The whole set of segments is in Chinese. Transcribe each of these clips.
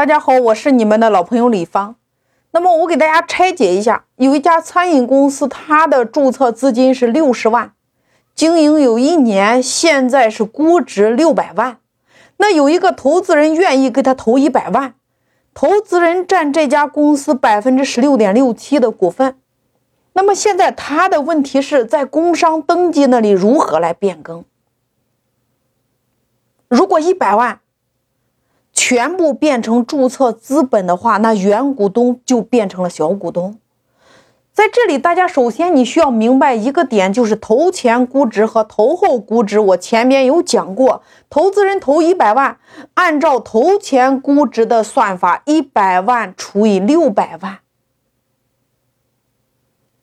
大家好，我是你们的老朋友李芳。那么我给大家拆解一下，有一家餐饮公司，它的注册资金是六十万，经营有一年，现在是估值六百万。那有一个投资人愿意给他投一百万，投资人占这家公司百分之十六点六七的股份。那么现在他的问题是在工商登记那里如何来变更？如果一百万全部变成注册资本的话，那原股东就变成了小股东。在这里，大家首先你需要明白一个点，就是投前估值和投后估值。我前面有讲过，投资人投一百万，按照投前估值的算法，一百万除以六百万，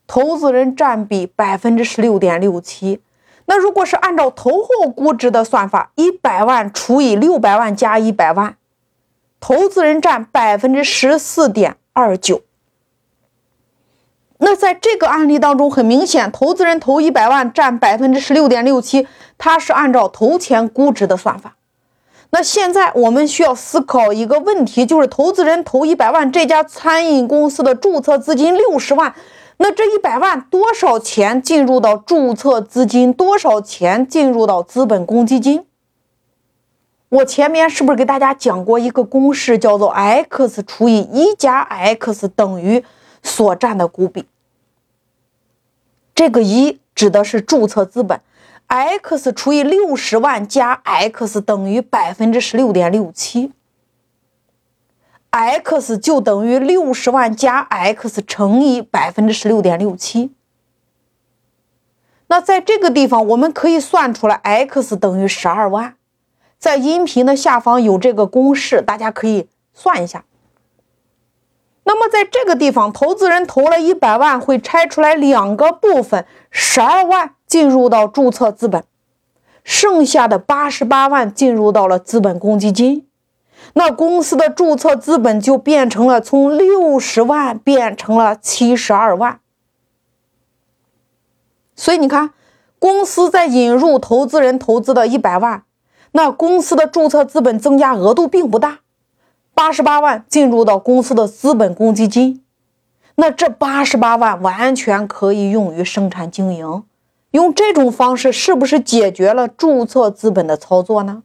投资人占比百分之十六点六七。那如果是按照投后估值的算法，一百万除以六百万加一百万，投资人占百分之十四点二九。那在这个案例当中，很明显，投资人投一百万占百分之十六点六七，它是按照投前估值的算法。那现在我们需要思考一个问题，就是投资人投一百万，这家餐饮公司的注册资金六十万。那这一百万多少钱进入到注册资金？多少钱进入到资本公积金？我前面是不是给大家讲过一个公式，叫做 x 除以一加 x 等于所占的股比？这个一指的是注册资本，x 除以六十万加 x 等于百分之十六点六七。x 就等于六十万加 x 乘以百分之十六点六七。那在这个地方，我们可以算出来 x 等于十二万。在音频的下方有这个公式，大家可以算一下。那么在这个地方，投资人投了一百万，会拆出来两个部分：十二万进入到注册资本，剩下的八十八万进入到了资本公积金。那公司的注册资本就变成了从六十万变成了七十二万，所以你看，公司在引入投资人投资的一百万，那公司的注册资本增加额度并不大，八十八万进入到公司的资本公积金，那这八十八万完全可以用于生产经营，用这种方式是不是解决了注册资本的操作呢？